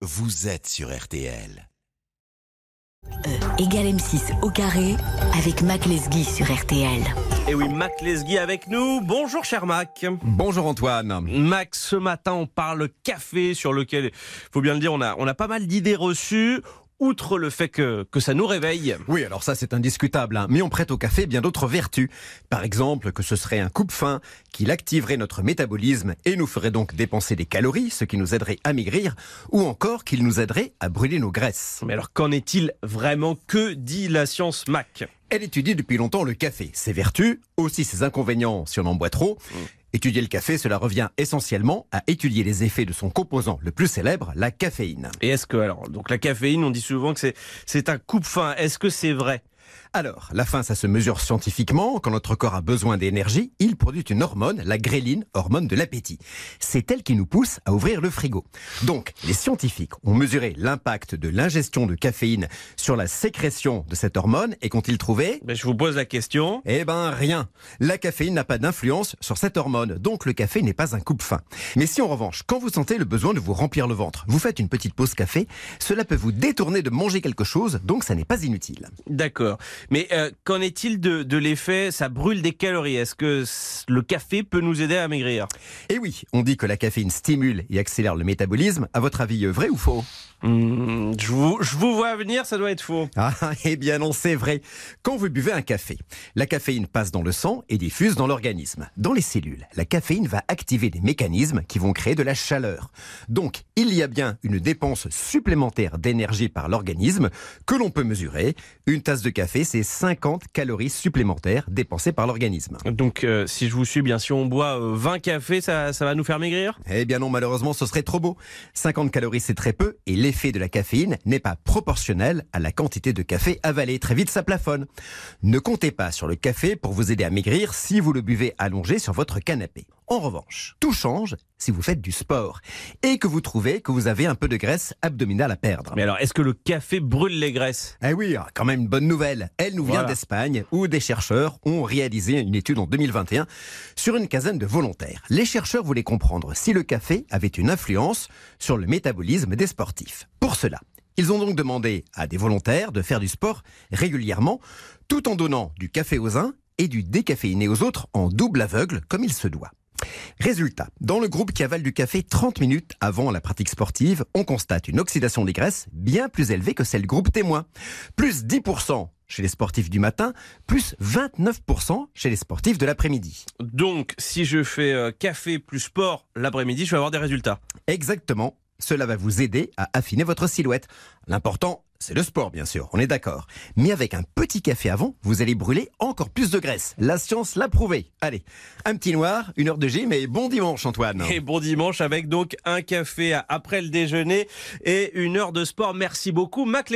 vous êtes sur RTL. E égale M6 au carré avec Mac Lesguy sur RTL. Et oui, Mac Lesguy avec nous. Bonjour cher Mac. Bonjour Antoine. Max, ce matin on parle café sur lequel, faut bien le dire, on a, on a pas mal d'idées reçues outre le fait que, que ça nous réveille. Oui, alors ça c'est indiscutable, hein. mais on prête au café bien d'autres vertus. Par exemple, que ce serait un coupe-faim, qu'il activerait notre métabolisme et nous ferait donc dépenser des calories, ce qui nous aiderait à maigrir, ou encore qu'il nous aiderait à brûler nos graisses. Mais alors qu'en est-il vraiment? Que dit la science Mac? Elle étudie depuis longtemps le café, ses vertus, aussi ses inconvénients si on en boit trop. Étudier le café, cela revient essentiellement à étudier les effets de son composant le plus célèbre, la caféine. Et est-ce que, alors, donc la caféine, on dit souvent que c'est, un coupe-faim. Est-ce que c'est vrai? Alors, la faim, ça se mesure scientifiquement. Quand notre corps a besoin d'énergie, il produit une hormone, la gréline, hormone de l'appétit. C'est elle qui nous pousse à ouvrir le frigo. Donc, les scientifiques ont mesuré l'impact de l'ingestion de caféine sur la sécrétion de cette hormone et qu'ont-ils trouvé? Ben, Je vous pose la question. Eh ben, rien. La caféine n'a pas d'influence sur cette hormone, donc le café n'est pas un coupe-faim. Mais si en revanche, quand vous sentez le besoin de vous remplir le ventre, vous faites une petite pause café, cela peut vous détourner de manger quelque chose, donc ça n'est pas inutile. D'accord. Mais euh, qu'en est-il de, l'effet? Ça brûle des calories. Est-ce que le café peut nous aider à maigrir? Eh oui, on dit que la caféine stimule et accélère le métabolisme. À votre avis, vrai ou faux? Hmm, je, vous, je vous vois venir, ça doit être faux. Ah, eh bien non, c'est vrai. Quand vous buvez un café, la caféine passe dans le sang et diffuse dans l'organisme. Dans les cellules, la caféine va activer des mécanismes qui vont créer de la chaleur. Donc, il y a bien une dépense supplémentaire d'énergie par l'organisme que l'on peut mesurer. Une tasse de café, c'est 50 calories supplémentaires dépensées par l'organisme. Donc, euh, si je vous suis bien, si on boit 20 euh, cafés, ça, ça va nous faire maigrir? Eh bien non, malheureusement, ce serait trop beau. 50 calories, c'est très peu, et l'effet de la caféine n'est pas proportionnel à la quantité de café avalé. Très vite, ça plafonne. Ne comptez pas sur le café pour vous aider à maigrir si vous le buvez allongé sur votre canapé. En revanche, tout change si vous faites du sport et que vous trouvez que vous avez un peu de graisse abdominale à perdre. Mais alors, est-ce que le café brûle les graisses? Eh oui, ah, quand même une bonne nouvelle. Elle nous vient d'Espagne où des chercheurs ont réalisé une étude en 2021 sur une quinzaine de volontaires. Les chercheurs voulaient comprendre si le café avait une influence sur le métabolisme des sportifs. Pour cela, ils ont donc demandé à des volontaires de faire du sport régulièrement tout en donnant du café aux uns et du décaféiné aux autres en double aveugle comme il se doit. Résultat, dans le groupe qui avale du café 30 minutes avant la pratique sportive, on constate une oxydation des graisses bien plus élevée que celle groupe témoin. Plus 10% chez les sportifs du matin, plus 29% chez les sportifs de l'après-midi. Donc, si je fais euh, café plus sport l'après-midi, je vais avoir des résultats. Exactement. Cela va vous aider à affiner votre silhouette. L'important, c'est le sport, bien sûr, on est d'accord. Mais avec un petit café avant, vous allez brûler encore plus de graisse. La science l'a prouvé. Allez, un petit noir, une heure de gym et bon dimanche, Antoine. Et bon dimanche avec donc un café après le déjeuner et une heure de sport. Merci beaucoup, Mac